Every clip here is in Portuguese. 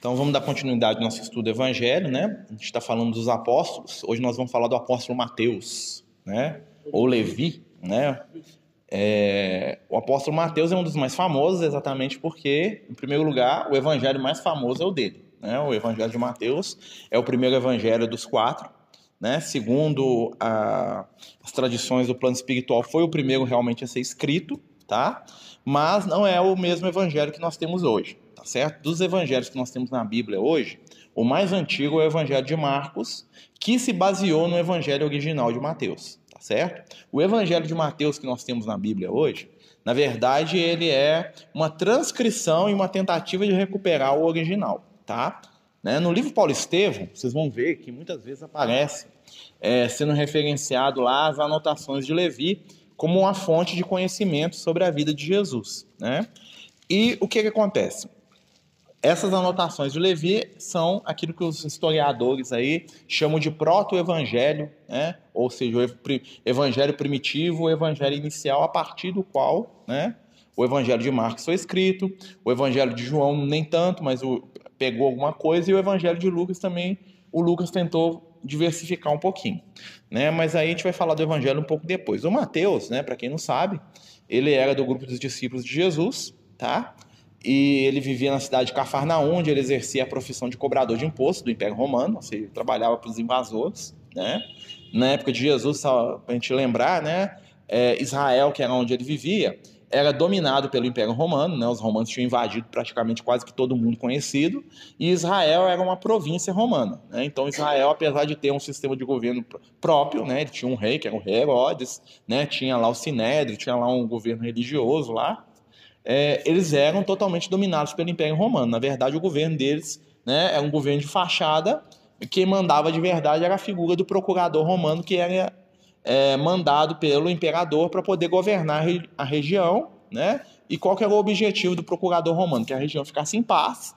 Então vamos dar continuidade ao nosso estudo do Evangelho, né? A gente está falando dos apóstolos. Hoje nós vamos falar do apóstolo Mateus, né? Ou Levi, né? É... O apóstolo Mateus é um dos mais famosos, exatamente porque, em primeiro lugar, o evangelho mais famoso é o dele. Né? O evangelho de Mateus é o primeiro evangelho dos quatro. Né? Segundo a... as tradições do plano espiritual, foi o primeiro realmente a ser escrito, tá? Mas não é o mesmo evangelho que nós temos hoje tá certo? Dos evangelhos que nós temos na Bíblia hoje, o mais antigo é o evangelho de Marcos, que se baseou no evangelho original de Mateus, tá certo? O evangelho de Mateus que nós temos na Bíblia hoje, na verdade, ele é uma transcrição e uma tentativa de recuperar o original, tá? Né? No livro Paulo Estevam, vocês vão ver que muitas vezes aparece é, sendo referenciado lá as anotações de Levi como uma fonte de conhecimento sobre a vida de Jesus, né? E o que, que acontece? Essas anotações de Levi são aquilo que os historiadores aí chamam de proto-evangelho, né? ou seja, o evangelho primitivo, o evangelho inicial, a partir do qual né, o evangelho de Marcos foi escrito, o evangelho de João nem tanto, mas o, pegou alguma coisa, e o evangelho de Lucas também, o Lucas tentou diversificar um pouquinho. Né? Mas aí a gente vai falar do evangelho um pouco depois. O Mateus, né, para quem não sabe, ele era do grupo dos discípulos de Jesus, tá? E ele vivia na cidade de Cafarnaum, onde ele exercia a profissão de cobrador de imposto do Império Romano, ou seja, trabalhava para os invasores, né? Na época de Jesus, para a gente lembrar, né? É, Israel, que era onde ele vivia, era dominado pelo Império Romano, né? Os romanos tinham invadido praticamente quase que todo mundo conhecido, e Israel era uma província romana, né? Então Israel, apesar de ter um sistema de governo próprio, né? Ele tinha um rei, que era o rei Herodes, né? Tinha lá o Sinédrio, tinha lá um governo religioso lá, é, eles eram totalmente dominados pelo Império Romano. Na verdade, o governo deles né, é um governo de fachada. Quem mandava de verdade era a figura do procurador romano, que era é, mandado pelo imperador para poder governar a região. Né? E qual que era o objetivo do procurador romano? Que a região ficasse em paz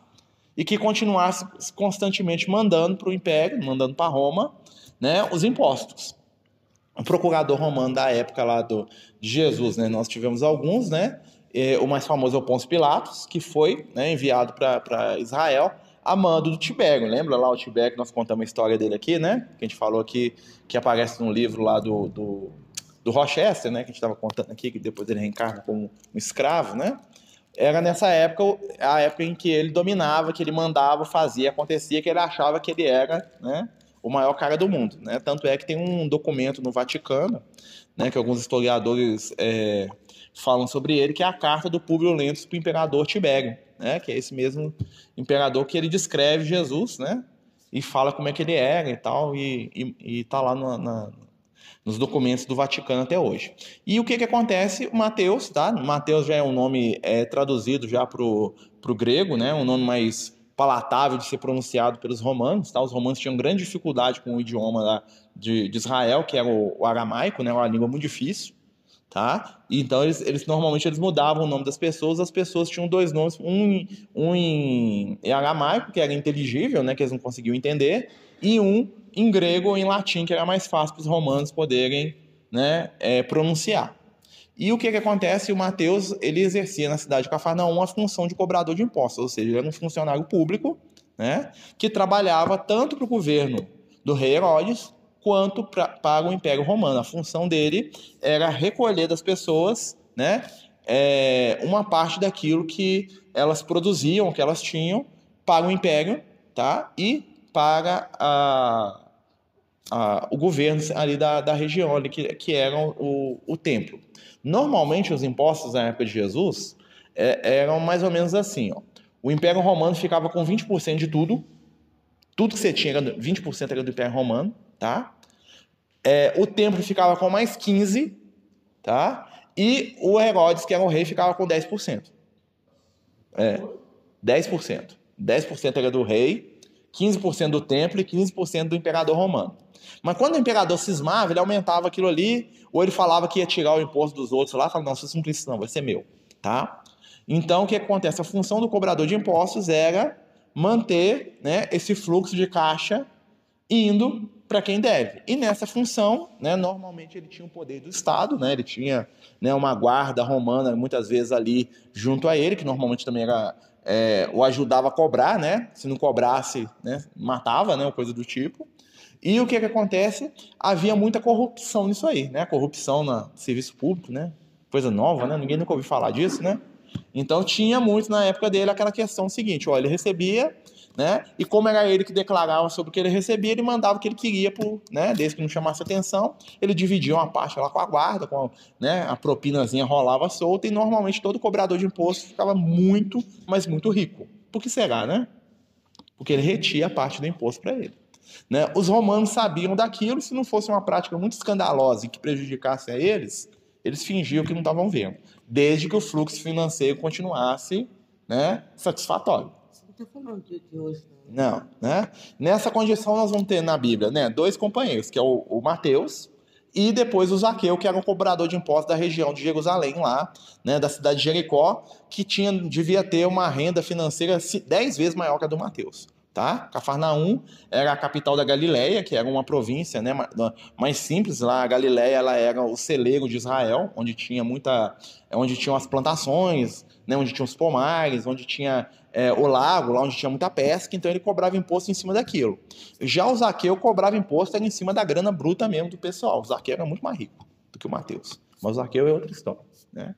e que continuasse constantemente mandando para o império, mandando para Roma, né, os impostos. O procurador romano da época lá do, de Jesus, né, nós tivemos alguns, né, é, o mais famoso é o Pôncio Pilatos, que foi né, enviado para Israel a mando do Tibério. Lembra lá o Tibério nós contamos a história dele aqui, né? Que a gente falou aqui, que aparece no livro lá do, do, do Rochester, né? Que a gente estava contando aqui, que depois ele reencarna como um escravo, né? Era nessa época, a época em que ele dominava, que ele mandava, fazia, acontecia, que ele achava que ele era, né? O maior cara do mundo, né? Tanto é que tem um documento no Vaticano, né? Que alguns historiadores é, falam sobre ele, que é a carta do Públio Lentulus para o imperador Tibério, né? que é esse mesmo imperador que ele descreve Jesus, né? e fala como é que ele era e tal, e está lá no, na, nos documentos do Vaticano até hoje. E o que, que acontece? O Mateus, tá? Mateus já é um nome é, traduzido já para o grego, né? um nome mais palatável de ser pronunciado pelos romanos. Tá? Os romanos tinham grande dificuldade com o idioma de, de Israel, que era o, o aramaico, né? uma língua muito difícil tá? Então eles, eles normalmente eles mudavam o nome das pessoas, as pessoas tinham dois nomes, um, um em, em aramaico, que era inteligível, né, que eles não conseguiam entender, e um em grego ou em latim, que era mais fácil para os romanos poderem né, é, pronunciar. E o que, que acontece? O Mateus ele exercia na cidade de Cafarnaum a função de cobrador de impostos, ou seja, ele era um funcionário público né, que trabalhava tanto para o governo do rei Herodes quanto pra, para o Império Romano. A função dele era recolher das pessoas né, é, uma parte daquilo que elas produziam, que elas tinham, para o Império tá, e para a, a, o governo ali da, da região, ali, que, que era o, o templo. Normalmente, os impostos na época de Jesus é, eram mais ou menos assim. Ó. O Império Romano ficava com 20% de tudo, tudo que você tinha, 20% era do Império Romano, tá? É, o templo ficava com mais 15, tá? E o Herodes, que era o rei, ficava com 10%. É, 10%. 10% era do rei, 15% do templo e 15% do imperador romano. Mas quando o imperador cismava, ele aumentava aquilo ali, ou ele falava que ia tirar o imposto dos outros lá, falava, não, não precisa não, vai ser meu, tá? Então, o que acontece? A função do cobrador de impostos era manter né, esse fluxo de caixa indo para quem deve. E nessa função, né, normalmente ele tinha o poder do Estado, né, ele tinha né, uma guarda romana muitas vezes ali junto a ele, que normalmente também era é, o ajudava a cobrar, né? Se não cobrasse, né, matava, né, coisa do tipo. E o que que acontece? Havia muita corrupção nisso aí, né? Corrupção no serviço público, né? Coisa nova, né? Ninguém nunca ouviu falar disso, né? Então tinha muito na época dele aquela questão seguinte, ó, ele recebia né? E como era ele que declarava sobre o que ele recebia, ele mandava o que ele queria, por, né? desde que não chamasse atenção, ele dividia uma parte lá com a guarda, com né? a propinazinha rolava solta, e normalmente todo cobrador de imposto ficava muito, mas muito rico. Por que será, né? Porque ele retia a parte do imposto para ele. Né? Os romanos sabiam daquilo, se não fosse uma prática muito escandalosa e que prejudicasse a eles, eles fingiam que não estavam vendo, desde que o fluxo financeiro continuasse né, satisfatório está falando de, de hoje. Não. né? Nessa condição nós vamos ter na Bíblia, né, dois companheiros, que é o, o Mateus e depois o Zaqueu, que era um cobrador de impostos da região de Jerusalém lá, né, da cidade de Jericó, que tinha devia ter uma renda financeira dez vezes maior que a do Mateus tá? Cafarnaum era a capital da Galileia, que era uma província, né, mais simples lá. A Galileia ela era o celeiro de Israel, onde tinha muita, onde tinham as plantações, né, onde tinha os pomares, onde tinha é, o lago, lá onde tinha muita pesca. Então ele cobrava imposto em cima daquilo. Já o Zaqueu cobrava imposto em cima da grana bruta mesmo do pessoal. O Zaqueu era muito mais rico do que o Mateus, mas o Zaqueu é outra história, né?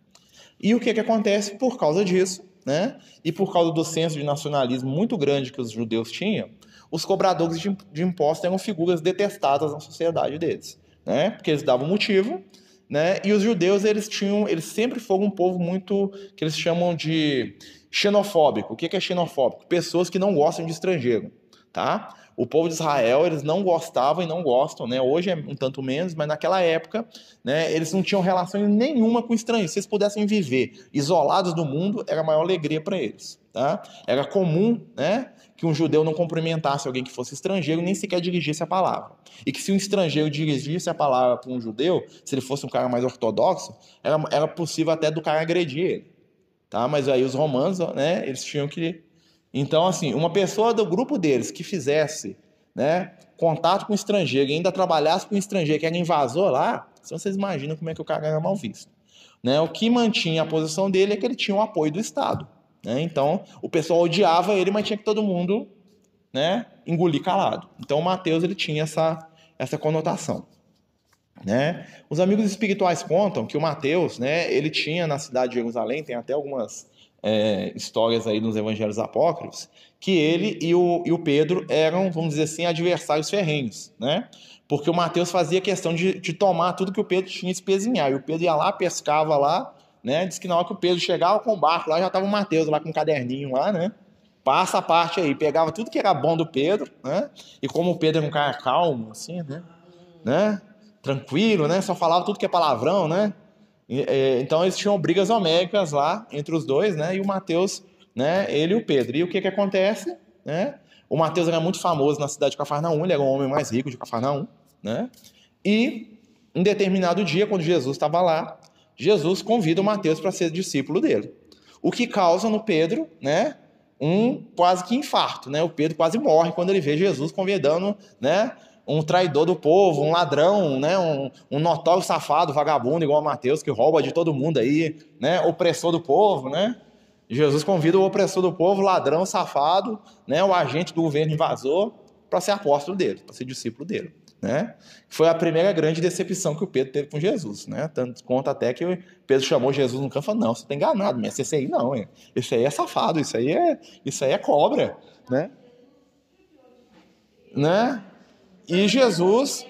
E o que que acontece por causa disso? né? E por causa do senso de nacionalismo muito grande que os judeus tinham, os cobradores de, de impostos eram figuras detestadas na sociedade deles, né? Porque eles davam motivo, né? E os judeus eles tinham, eles sempre foram um povo muito que eles chamam de xenofóbico. O que é xenofóbico? Pessoas que não gostam de estrangeiro, tá? o povo de Israel eles não gostavam e não gostam, né? Hoje é um tanto menos, mas naquela época, né? Eles não tinham relação nenhuma com estranhos. Se eles pudessem viver isolados do mundo, era a maior alegria para eles, tá? Era comum, né? Que um judeu não cumprimentasse alguém que fosse estrangeiro, nem sequer dirigisse a palavra. E que se um estrangeiro dirigisse a palavra para um judeu, se ele fosse um cara mais ortodoxo, era, era possível até do cara agredir ele, tá? Mas aí os romanos, né? Eles tinham que então, assim, uma pessoa do grupo deles que fizesse né, contato com estrangeiro e ainda trabalhasse com estrangeiro que era invasor lá, então vocês imaginam como é que o cara era mal visto. Né? O que mantinha a posição dele é que ele tinha o apoio do Estado. Né? Então, o pessoal odiava ele, mas tinha que todo mundo né, engolir calado. Então, o Mateus ele tinha essa, essa conotação. Né? Os amigos espirituais contam que o Mateus, né, ele tinha na cidade de Jerusalém, tem até algumas é, histórias aí nos evangelhos apócrifos, que ele e o, e o Pedro eram, vamos dizer assim, adversários ferrenhos, né? Porque o Mateus fazia questão de, de tomar tudo que o Pedro tinha espezinhar. E o Pedro ia lá, pescava lá, né? Diz que na hora que o Pedro chegava com o barco lá, já estava o Mateus lá com um caderninho lá, né? Passa a parte aí, pegava tudo que era bom do Pedro, né? E como o Pedro era um cara calmo, assim, né? né? Tranquilo, né? Só falava tudo que é palavrão, né? É, então eles tinham brigas homéricas lá entre os dois, né? E o Mateus, né? Ele e o Pedro. E o que que acontece, né? O Mateus era muito famoso na cidade de Cafarnaum, ele era o homem mais rico de Cafarnaum, né? E em determinado dia, quando Jesus estava lá, Jesus convida o Mateus para ser discípulo dele. O que causa no Pedro, né? Um quase que infarto, né? O Pedro quase morre quando ele vê Jesus convidando, né? Um traidor do povo, um ladrão, né? um, um notório safado, vagabundo, igual a Mateus, que rouba de todo mundo aí, né? opressor do povo. Né? Jesus convida o opressor do povo, ladrão, safado, né? o agente do governo invasor, para ser apóstolo dele, para ser discípulo dele. Né? Foi a primeira grande decepção que o Pedro teve com Jesus. Né? Tanto conta até que Pedro chamou Jesus no canto e falou: Não, você está enganado, mas esse aí não, hein? esse aí é safado, isso aí é, isso aí é cobra. Né? né? E Jesus,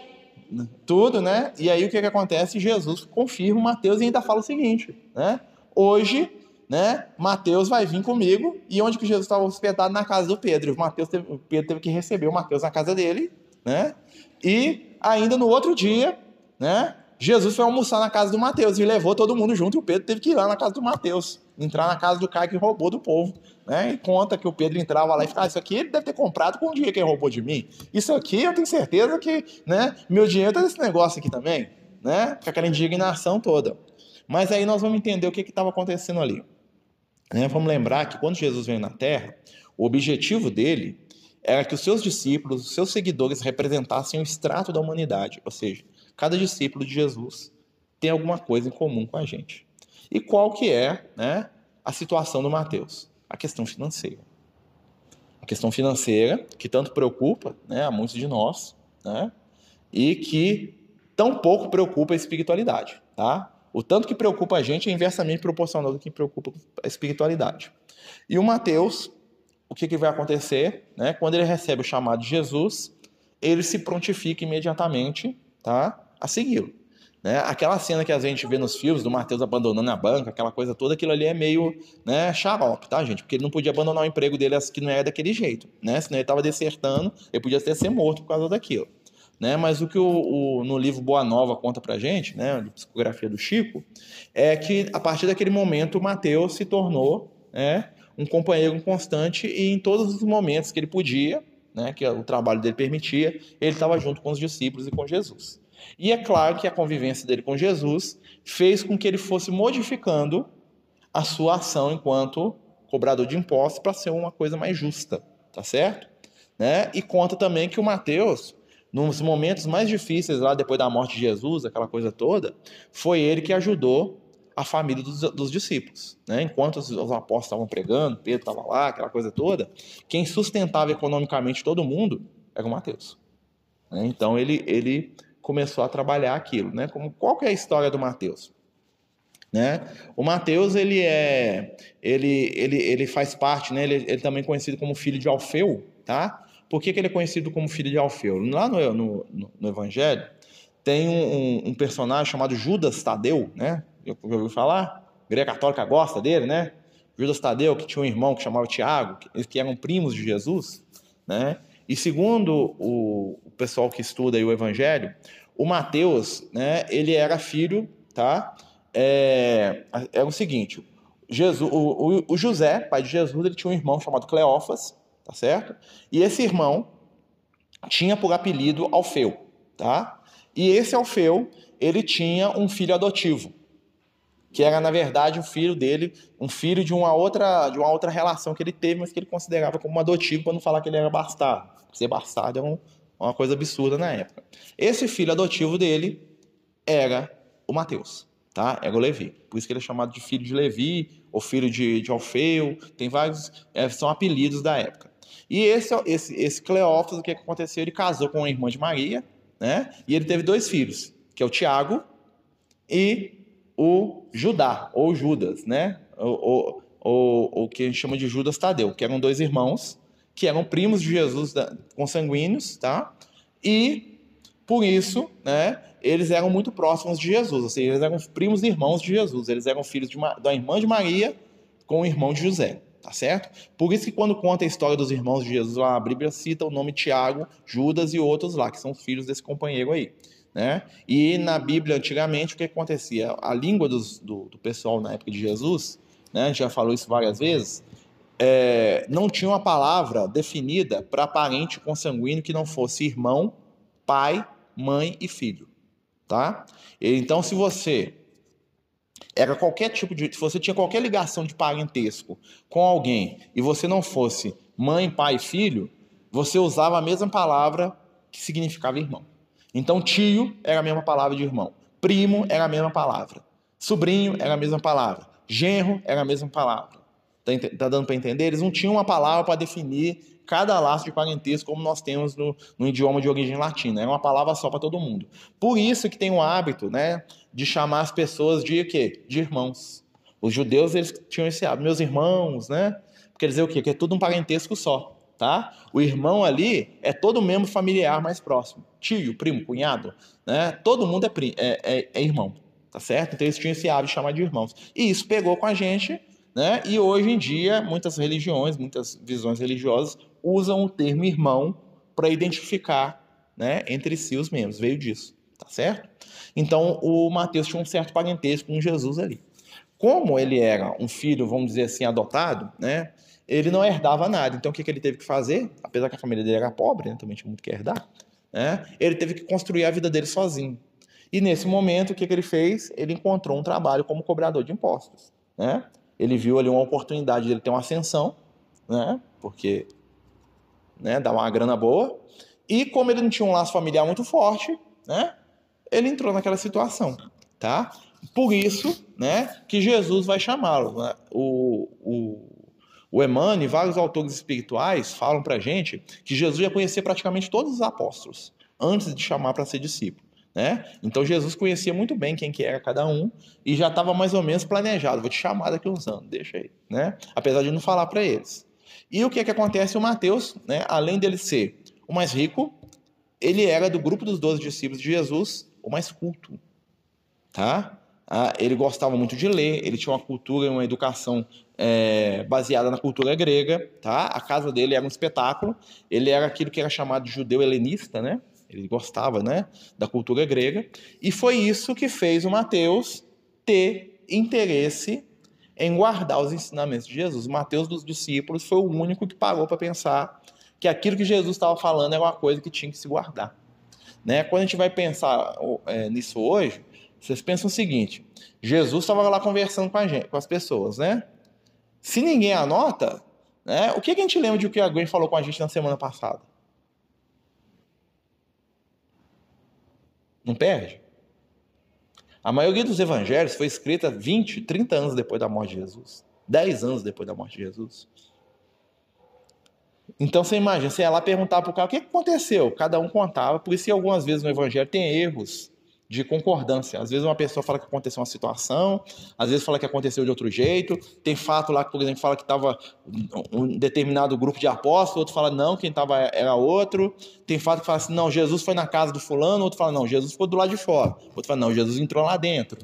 tudo, né? E aí o que, que acontece? Jesus confirma Mateus e ainda fala o seguinte, né? Hoje, né? Mateus vai vir comigo e onde que Jesus estava hospedado na casa do Pedro. Mateus teve, Pedro teve que receber o Mateus na casa dele, né? E ainda no outro dia, né? Jesus foi almoçar na casa do Mateus e levou todo mundo junto e o Pedro teve que ir lá na casa do Mateus, entrar na casa do cara que roubou do povo. Né? E conta que o Pedro entrava lá e ficava, ah, isso aqui ele deve ter comprado com o dinheiro que ele roubou de mim. Isso aqui eu tenho certeza que né, meu dinheiro está nesse negócio aqui também. Né? Com aquela indignação toda. Mas aí nós vamos entender o que estava acontecendo ali. Né? Vamos lembrar que quando Jesus veio na Terra, o objetivo dele era que os seus discípulos, os seus seguidores representassem o extrato da humanidade, ou seja, cada discípulo de Jesus tem alguma coisa em comum com a gente. E qual que é né, a situação do Mateus? A questão financeira. A questão financeira que tanto preocupa né, a muitos de nós, né? E que tão pouco preocupa a espiritualidade, tá? O tanto que preocupa a gente é inversamente proporcional do que preocupa a espiritualidade. E o Mateus, o que, que vai acontecer? Né? Quando ele recebe o chamado de Jesus, ele se prontifica imediatamente tá? A segui-lo. Né? Aquela cena que a gente vê nos filmes do Mateus abandonando a banca, aquela coisa toda, aquilo ali é meio né, xarope, tá, gente? Porque ele não podia abandonar o emprego dele que não é daquele jeito, né? Senão ele estava desertando, ele podia até ser morto por causa daquilo. Né? Mas o que o, o, no livro Boa Nova conta pra gente, né, a psicografia do Chico, é que a partir daquele momento o Mateus se tornou né, um companheiro constante e em todos os momentos que ele podia, né, que o trabalho dele permitia, ele estava junto com os discípulos e com Jesus. E é claro que a convivência dele com Jesus fez com que ele fosse modificando a sua ação enquanto cobrador de impostos para ser uma coisa mais justa, tá certo? Né? E conta também que o Mateus, nos momentos mais difíceis lá depois da morte de Jesus, aquela coisa toda, foi ele que ajudou a família dos, dos discípulos. Né? Enquanto os, os apóstolos estavam pregando, Pedro estava lá, aquela coisa toda, quem sustentava economicamente todo mundo era o Mateus. Né? Então ele, ele começou a trabalhar aquilo. Né? Como, qual que é a história do Mateus? Né? O Mateus ele é ele, ele, ele faz parte, né? ele, ele também é conhecido como filho de Alfeu, tá? Por que, que ele é conhecido como filho de Alfeu? Lá no, no, no Evangelho tem um, um, personagem chamado Judas Tadeu, né? Já ouviu falar? A católica gosta dele, né? Judas Tadeu, que tinha um irmão que chamava Tiago, que, que eram primos de Jesus, né? E segundo o pessoal que estuda o Evangelho, o Mateus, né? Ele era filho, tá? É, é o seguinte: Jesus, o, o, o José, pai de Jesus, ele tinha um irmão chamado Cleófas, tá certo? E esse irmão tinha por apelido Alfeu, tá? E esse Alfeu, ele tinha um filho adotivo, que era na verdade um filho dele, um filho de uma outra, de uma outra relação que ele teve, mas que ele considerava como adotivo para não falar que ele era bastardo. Ser bastardo é um, uma coisa absurda na época. Esse filho adotivo dele era o Mateus, tá? Era o Levi. Por isso que ele é chamado de filho de Levi ou filho de, de Alfeu. Tem vários, é, são apelidos da época. E esse, esse, esse Cleófas, o que aconteceu? Ele casou com a irmã de Maria, né? E ele teve dois filhos, que é o Tiago e o Judá, ou Judas, né? O, o, o, que a gente chama de Judas Tadeu, que eram dois irmãos, que eram primos de Jesus consanguíneos, tá? E, por isso, né, eles eram muito próximos de Jesus, ou seja, eles eram primos e irmãos de Jesus, eles eram filhos de uma, da irmã de Maria com o irmão de José, tá certo? Por isso que quando conta a história dos irmãos de Jesus lá, a Bíblia cita o nome Tiago, Judas e outros lá, que são filhos desse companheiro aí. Né? E na Bíblia, antigamente, o que acontecia? A língua dos, do, do, pessoal na época de Jesus, né? a gente já falou isso várias vezes, é, não tinha uma palavra definida para parente consanguíneo que não fosse irmão, pai, mãe e filho. Tá? Então, se você era qualquer tipo de. Se você tinha qualquer ligação de parentesco com alguém e você não fosse mãe, pai e filho, você usava a mesma palavra que significava irmão. Então, tio era a mesma palavra de irmão. Primo era a mesma palavra. Sobrinho era a mesma palavra. Genro era a mesma palavra. Tá, tá dando para entender? Eles não tinham uma palavra para definir cada laço de parentesco como nós temos no, no, idioma de origem latina. Era uma palavra só para todo mundo. Por isso que tem o hábito né, de chamar as pessoas de quê? De irmãos. Os judeus eles tinham esse hábito. Meus irmãos, né? Quer dizer o quê? Que é tudo um parentesco só tá? O irmão ali é todo membro familiar mais próximo. Tio, primo, cunhado, né? Todo mundo é, é, é, é irmão, tá certo? Então eles tinham esse hábito de chamar de irmãos. E isso pegou com a gente, né? E hoje em dia, muitas religiões, muitas visões religiosas usam o termo irmão para identificar, né, entre si os membros. Veio disso, tá certo? Então o Mateus tinha um certo parentesco com Jesus ali. Como ele era um filho, vamos dizer assim, adotado, né? ele não herdava nada. Então o que, que ele teve que fazer? Apesar que a família dele era pobre, né? também tinha muito que herdar, né? ele teve que construir a vida dele sozinho. E nesse momento, o que, que ele fez? Ele encontrou um trabalho como cobrador de impostos. Né? Ele viu ali uma oportunidade de ele ter uma ascensão, né? porque né, dá uma grana boa. E como ele não tinha um laço familiar muito forte, né, ele entrou naquela situação. Tá? Por isso né, que Jesus vai chamá-lo. Né? O, o O Emmanuel e vários autores espirituais falam para gente que Jesus ia conhecer praticamente todos os apóstolos antes de chamar para ser discípulo. Né? Então Jesus conhecia muito bem quem que era cada um e já estava mais ou menos planejado. Vou te chamar daqui uns anos, deixa aí, né? Apesar de não falar para eles. E o que é que acontece? O Mateus, né? Além dele ser o mais rico, ele era do grupo dos doze discípulos de Jesus o mais culto, tá? Ah, ele gostava muito de ler, ele tinha uma cultura e uma educação é, baseada na cultura grega, tá? A casa dele era um espetáculo. Ele era aquilo que era chamado de judeu helenista, né? Ele gostava, né, da cultura grega. E foi isso que fez o Mateus ter interesse em guardar os ensinamentos de Jesus. O Mateus dos discípulos foi o único que parou para pensar que aquilo que Jesus estava falando era uma coisa que tinha que se guardar. Né? Quando a gente vai pensar é, nisso hoje, vocês pensam o seguinte: Jesus estava lá conversando com, gente, com as pessoas, né? Se ninguém anota, né, o que, que a gente lembra de o que a Gwen falou com a gente na semana passada? Não perde? A maioria dos evangelhos foi escrita 20, 30 anos depois da morte de Jesus. 10 anos depois da morte de Jesus. Então você imagina, você ia lá perguntar para o cara o que aconteceu. Cada um contava, por isso que algumas vezes no evangelho tem erros de concordância. Às vezes uma pessoa fala que aconteceu uma situação, às vezes fala que aconteceu de outro jeito. Tem fato lá que, por exemplo, fala que estava um determinado grupo de apóstolos, outro fala não, quem estava era outro. Tem fato que fala assim, não, Jesus foi na casa do fulano, outro fala não, Jesus ficou do lado de fora. Outro fala não, Jesus entrou lá dentro.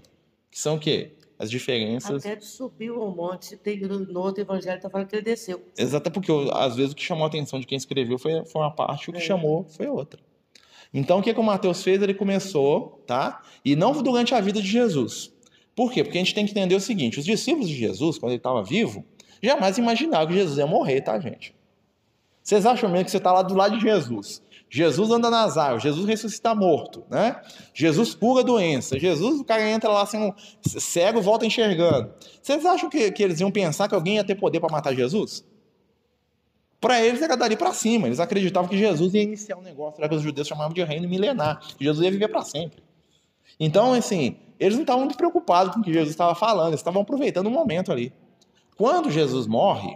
Que são o quê? As diferenças. Até subiu um monte, tem, no outro evangelho está falando que ele desceu. Exato, porque às vezes o que chamou a atenção de quem escreveu foi, foi uma parte, o que é. chamou foi outra. Então, o que, que o Mateus fez? Ele começou, tá? E não durante a vida de Jesus. Por quê? Porque a gente tem que entender o seguinte: os discípulos de Jesus, quando ele estava vivo, jamais imaginavam que Jesus ia morrer, tá, gente? Vocês acham mesmo que você está lá do lado de Jesus? Jesus anda nas águas, Jesus ressuscita morto, né? Jesus cura doença, Jesus, o cara entra lá assim, cego, volta enxergando. Vocês acham que, que eles iam pensar que alguém ia ter poder para matar Jesus? Para eles era dali para cima. Eles acreditavam que Jesus ia iniciar um negócio que os judeus chamavam de reino milenar. Que Jesus ia viver para sempre. Então, assim, eles não estavam muito preocupados com o que Jesus estava falando. Eles estavam aproveitando o momento ali. Quando Jesus morre,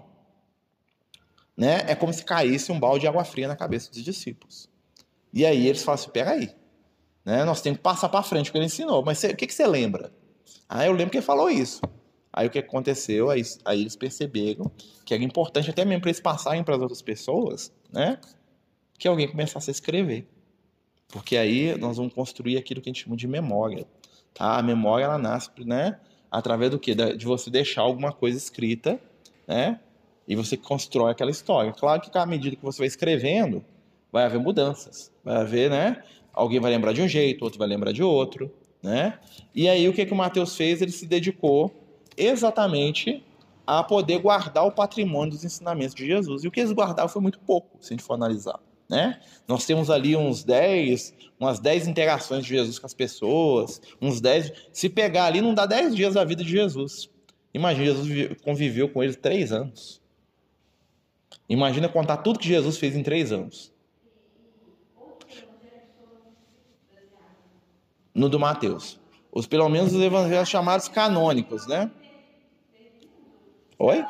né, é como se caísse um balde de água fria na cabeça dos discípulos. E aí eles falam assim: peraí, né, nós temos que passar para frente o que ele ensinou. Mas cê, o que você lembra? Ah, eu lembro que ele falou isso. Aí o que aconteceu? Aí, aí eles perceberam que era importante até mesmo para eles passarem para as outras pessoas, né? Que alguém começasse a escrever. Porque aí nós vamos construir aquilo que a gente chama de memória. Tá? A memória ela nasce, né? Através do quê? De você deixar alguma coisa escrita, né? E você constrói aquela história. Claro que à medida que você vai escrevendo, vai haver mudanças. Vai haver, né? Alguém vai lembrar de um jeito, outro vai lembrar de outro, né? E aí o que, que o Mateus fez? Ele se dedicou exatamente a poder guardar o patrimônio dos ensinamentos de Jesus. E o que eles guardaram foi muito pouco, se a gente for analisar. Né? Nós temos ali uns 10, umas 10 interações de Jesus com as pessoas, uns 10. Se pegar ali, não dá 10 dias da vida de Jesus. Imagina, Jesus conviveu com eles três anos. Imagina contar tudo que Jesus fez em três anos. No do Mateus. Os, pelo menos os evangelhos chamados canônicos, né? Oi?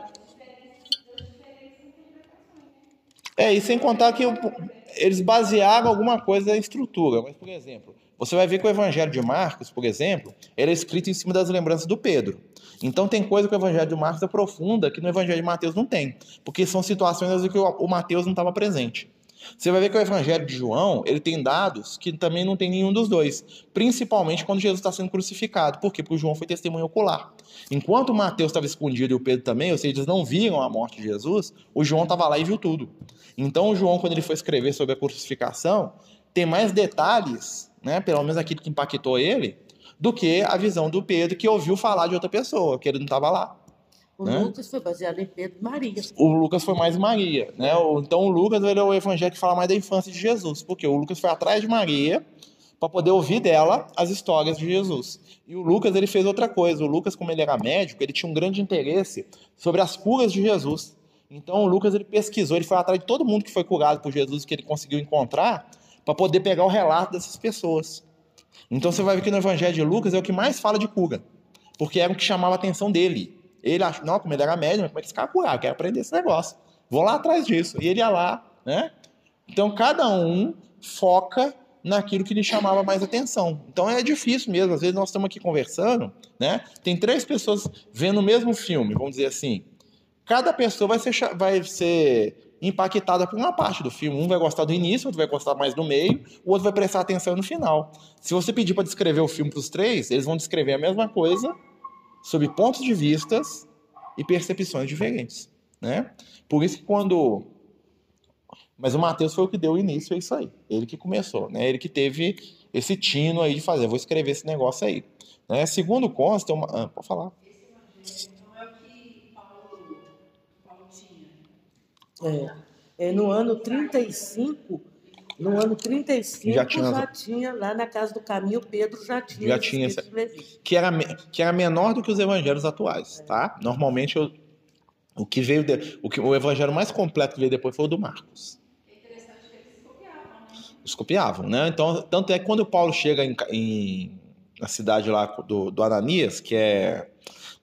É, e sem contar que eles basearam alguma coisa na estrutura. Mas, por exemplo, você vai ver que o Evangelho de Marcos, por exemplo, ele é escrito em cima das lembranças do Pedro. Então tem coisa que o Evangelho de Marcos aprofunda que no Evangelho de Mateus não tem, porque são situações em que o Mateus não estava presente. Você vai ver que o Evangelho de João ele tem dados que também não tem nenhum dos dois, principalmente quando Jesus está sendo crucificado. Por quê? Porque o João foi testemunho ocular. Enquanto Mateus estava escondido e o Pedro também, ou seja, eles não viram a morte de Jesus, o João estava lá e viu tudo. Então o João, quando ele foi escrever sobre a crucificação, tem mais detalhes, né, pelo menos aquilo que impactou ele, do que a visão do Pedro que ouviu falar de outra pessoa, que ele não estava lá. O né? Lucas foi baseado em Pedro e Maria. O Lucas foi mais Maria, né? Então o Lucas ele é o evangelho que fala mais da infância de Jesus, porque o Lucas foi atrás de Maria para poder ouvir dela as histórias de Jesus. E o Lucas ele fez outra coisa. O Lucas, como ele era médico, ele tinha um grande interesse sobre as curas de Jesus. Então o Lucas ele pesquisou, ele foi atrás de todo mundo que foi curado por Jesus que ele conseguiu encontrar para poder pegar o relato dessas pessoas. Então você vai ver que no Evangelho de Lucas é o que mais fala de cura, porque era o que chamava a atenção dele. Ele achou, não, como ele era médium, como é que? Eu quero aprender esse negócio. Vou lá atrás disso. E ele ia lá, né? Então cada um foca naquilo que lhe chamava mais atenção. Então é difícil mesmo. Às vezes nós estamos aqui conversando, né? Tem três pessoas vendo o mesmo filme, vamos dizer assim. Cada pessoa vai ser, vai ser impactada por uma parte do filme. Um vai gostar do início, outro vai gostar mais do meio, o outro vai prestar atenção no final. Se você pedir para descrever o filme para os três, eles vão descrever a mesma coisa, sob pontos de vistas e percepções diferentes, né? Por isso que quando mas o Mateus foi o que deu início a isso aí. Ele que começou, né? Ele que teve esse tino aí de fazer, vou escrever esse negócio aí. Né? Segundo consta, uma... ah, pode falar. É, é, no ano 35, no ano 35 já tinha, já tinha lá na casa do caminho, Pedro já tinha. Já tinha essa, que era que era menor do que os evangelhos atuais, tá? Normalmente eu, o que veio de, o que o evangelho mais completo que veio depois foi o do Marcos. Eles copiavam, né? Então, tanto é que quando Paulo chega em, em na cidade lá do, do Ananias, que é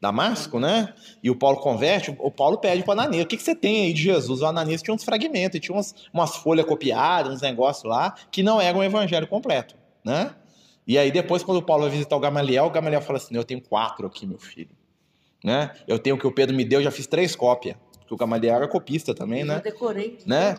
Damasco, né? E o Paulo converte, o Paulo pede para Ananias: o que, que você tem aí de Jesus? O Ananias tinha uns fragmentos, tinha umas, umas folhas copiadas, uns negócios lá, que não eram o evangelho completo, né? E aí depois, quando o Paulo vai visitar o Gamaliel, o Gamaliel fala assim: eu tenho quatro aqui, meu filho. Né? Eu tenho o que o Pedro me deu, já fiz três cópias que o Gamaliel era copista também, eu né? Eu decorei. Né?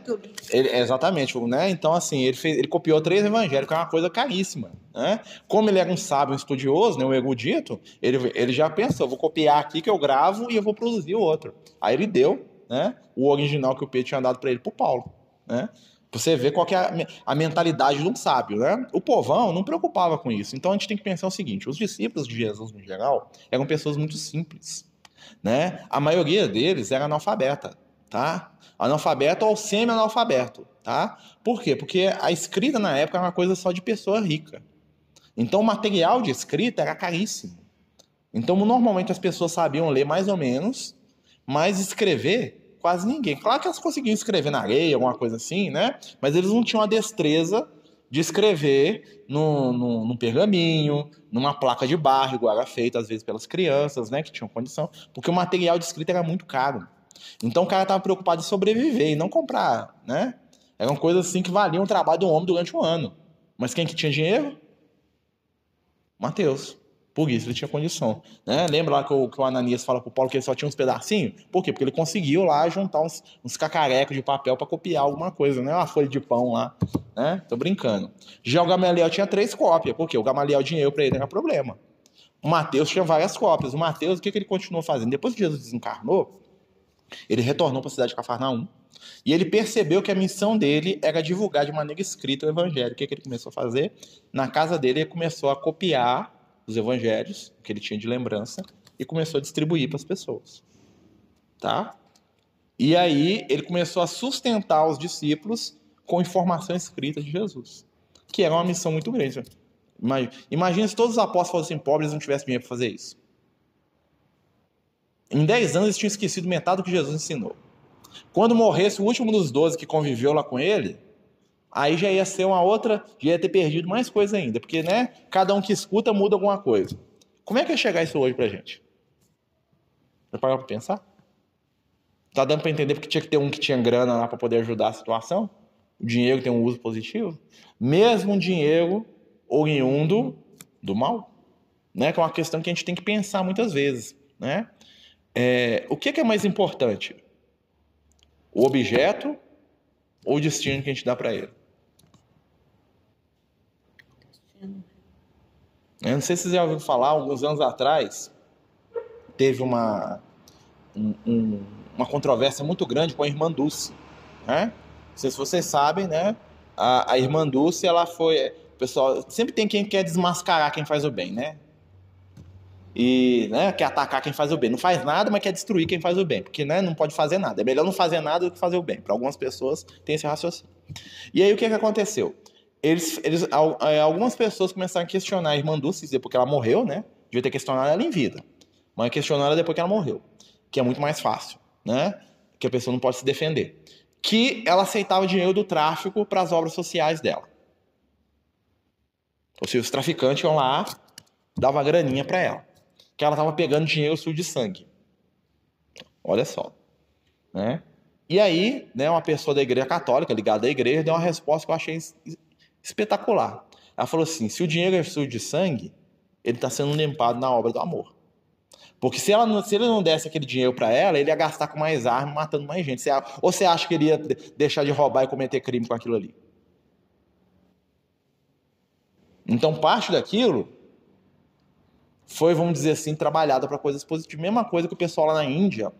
Ele, exatamente, né? Então, assim, ele, fez, ele copiou três evangélicos, que é uma coisa caríssima, né? Como ele era um sábio, um estudioso, né, um erudito, ele, ele já pensou, vou copiar aqui que eu gravo e eu vou produzir o outro. Aí ele deu, né, o original que o Pedro tinha dado para ele pro Paulo, né? Você vê qual é a, a, mentalidade de um sábio, né? O povão não preocupava com isso. Então a gente tem que pensar o seguinte: os discípulos de Jesus, no geral, eram pessoas muito simples né? A maioria deles era analfabeta, tá? Analfabeto ou semi-analfabeto, tá? Por quê? Porque a escrita na época era uma coisa só de pessoa rica. Então o material de escrita era caríssimo. Então normalmente as pessoas sabiam ler mais ou menos, mas escrever quase ninguém. Claro que elas conseguiam escrever na areia, alguma coisa assim, né? Mas eles não tinham a destreza de escrever num, num, num, pergaminho, numa placa de barro, igual era feito às vezes pelas crianças, né, que tinham condição, porque o material de escrita era muito caro. Então o cara estava preocupado em sobreviver e não comprar, né? Eram coisas assim que valiam o trabalho do homem durante um ano. Mas quem que tinha dinheiro? Mateus. Por isso ele tinha condição. Né? Lembra lá que o, que o Ananias fala pro Paulo que ele só tinha uns pedacinhos? Por quê? Porque ele conseguiu lá juntar uns, uns cacarecos de papel para copiar alguma coisa, né? Uma folha de pão lá. Né? Tô brincando. Já o Gamaliel tinha três cópias. Por quê? O Gamaliel dinheiro para ele era problema. O Mateus tinha várias cópias. O Mateus, o que, que ele continuou fazendo? Depois que Jesus desencarnou, ele retornou para a cidade de Cafarnaum e ele percebeu que a missão dele era divulgar de maneira escrita o evangelho. O que, que ele começou a fazer? Na casa dele, ele começou a copiar os evangelhos que ele tinha de lembrança e começou a distribuir para as pessoas. Tá? E aí ele começou a sustentar os discípulos com informação escrita de Jesus, que era uma missão muito grande. Imagina se todos os apóstolos fossem pobres e não tivessem dinheiro para fazer isso. Em 10 anos eles tinham esquecido metade do que Jesus ensinou. Quando morresse o último dos doze que conviveu lá com ele, aí já ia ser uma outra, já ia ter perdido mais coisa ainda, porque né, cada um que escuta muda alguma coisa. Como é que ia chegar isso hoje pra gente? Já parou pra pensar? Tá dando para entender porque tinha que ter um que tinha grana lá para poder ajudar a situação? O dinheiro tem um uso positivo? Mesmo um dinheiro oriundo do mal, né? Que é uma questão que a gente tem que pensar muitas vezes, né? É, o que é, que é mais importante? O objeto ou o destino que a gente dá para ele? Eu não sei se vocês já ouviram falar, alguns anos atrás, teve uma, um, um, uma controvérsia muito grande com a irmã Dulce. Né? Não sei se vocês sabem, né? A, a irmã Dulce, ela foi. Pessoal, sempre tem quem quer desmascarar quem faz o bem, né? E né, quer atacar quem faz o bem. Não faz nada, mas quer destruir quem faz o bem. Porque né, não pode fazer nada. É melhor não fazer nada do que fazer o bem. Para algumas pessoas tem esse raciocínio. E aí o que, que aconteceu? Eles, eles, é, algumas pessoas começaram a questionar a irmã Dulce, dizer porque ela morreu, né? Devia ter questionado ela em vida. Mas questionaram ela depois que ela morreu. Que é muito mais fácil, né? Que a pessoa não pode se defender. Que ela aceitava dinheiro do tráfico para as obras sociais dela. Ou seja, os traficantes iam lá, davam graninha para ela. Que ela estava pegando dinheiro sujo de sangue. Olha só. Né? E aí, né, uma pessoa da igreja católica, ligada à igreja, deu uma resposta que eu achei espetacular. Ela falou assim: se o dinheiro é sujo de sangue, ele está sendo limpado na obra do amor. Porque se, ela não, se ele não desse aquele dinheiro para ela, ele ia gastar com mais armas, matando mais gente. Você, ou você acha que ele ia deixar de roubar e cometer crime com aquilo ali? Então, parte daquilo foi, vamos dizer assim, trabalhada para coisas positivas. Mesma coisa que o pessoal lá na Índia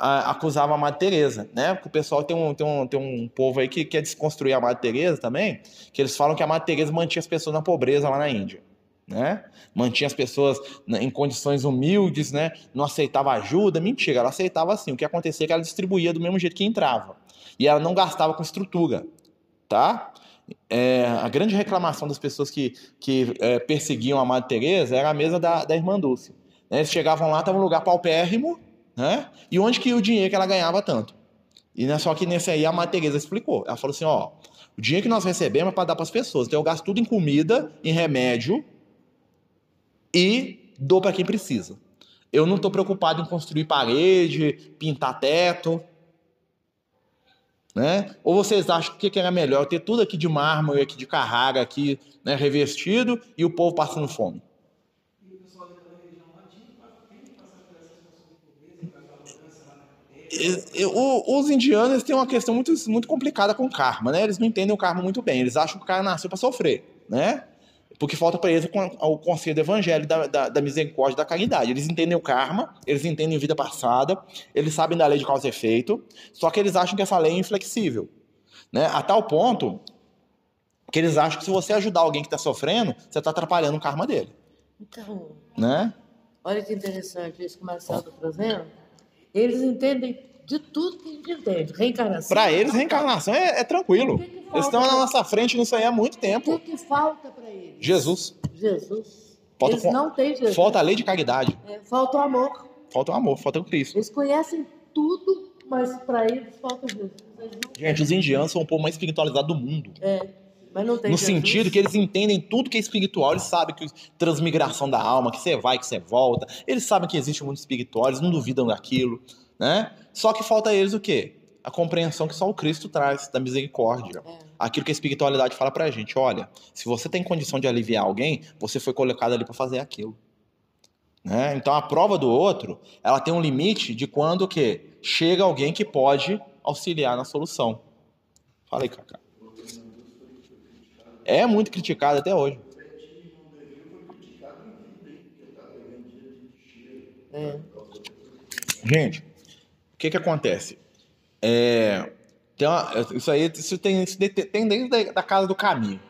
acusava a Madre Teresa, né? Porque o pessoal tem um, tem um, tem um povo aí que quer desconstruir a Madre Teresa também, que eles falam que a Madre Teresa mantinha as pessoas na pobreza lá na Índia. Né? Mantinha as pessoas em condições humildes, né? Não aceitava ajuda. Mentira, ela aceitava assim. O que acontecia é que ela distribuía do mesmo jeito que entrava. E ela não gastava com estrutura, tá? É, a grande reclamação das pessoas que, que é, perseguiam a Madre Teresa era a mesa da, da Irmã Dulce. Né? Eles chegavam lá, estava um lugar paupérrimo, né? E onde que ia o dinheiro que ela ganhava tanto? E só que nesse aí a Madre Teresa explicou. Ela falou assim, ó, o dinheiro que nós recebemos é para dar para as pessoas. Então eu gasto tudo em comida, em remédio e dou para quem precisa. Eu não estou preocupado em construir parede, pintar teto, né? Ou vocês acham que era melhor ter tudo aqui de mármore, aqui de carrara, aqui né, revestido e o povo passando fome? Os indianos têm uma questão muito, muito complicada com o karma, né? Eles não entendem o karma muito bem. Eles acham que o cara nasceu para sofrer, né? Porque falta para eles o conselho do evangelho, da, da, da, misericórdia da caridade. Eles entendem o karma, eles entendem a vida passada, eles sabem da lei de causa e efeito, só que eles acham que essa lei é inflexível. Né? A tal ponto que eles acham que se você ajudar alguém que está sofrendo, você está atrapalhando o karma dele. Então, né? olha que interessante isso que o Marcelo está trazendo. Eles entendem de tudo que a gente entende. Reencarnação. Para eles, reencarnação é, é tranquilo. Que que eles estão na nossa frente nisso aí há muito tempo. O que, que falta para eles? Jesus. Jesus. Falta, eles não têm Jesus. Falta a lei de caridade. É, falta o amor. Falta o amor, falta o Cristo. Eles conhecem tudo, mas para eles falta Jesus. Gente, os indianos são o povo mais espiritualizado do mundo. É. No Jesus. sentido que eles entendem tudo que é espiritual, eles sabem que transmigração da alma, que você vai, que você volta, eles sabem que existe um mundo espiritual, eles não duvidam daquilo, né? Só que falta a eles o quê? A compreensão que só o Cristo traz, da misericórdia. É. Aquilo que a espiritualidade fala pra gente, olha, se você tem condição de aliviar alguém, você foi colocado ali para fazer aquilo. Né? Então a prova do outro, ela tem um limite de quando o quê? Chega alguém que pode auxiliar na solução. Fala aí, Cacá é muito criticado até hoje. Gente, o que que acontece? É, tem uma, isso aí isso tem, isso tem desde da casa do caminho.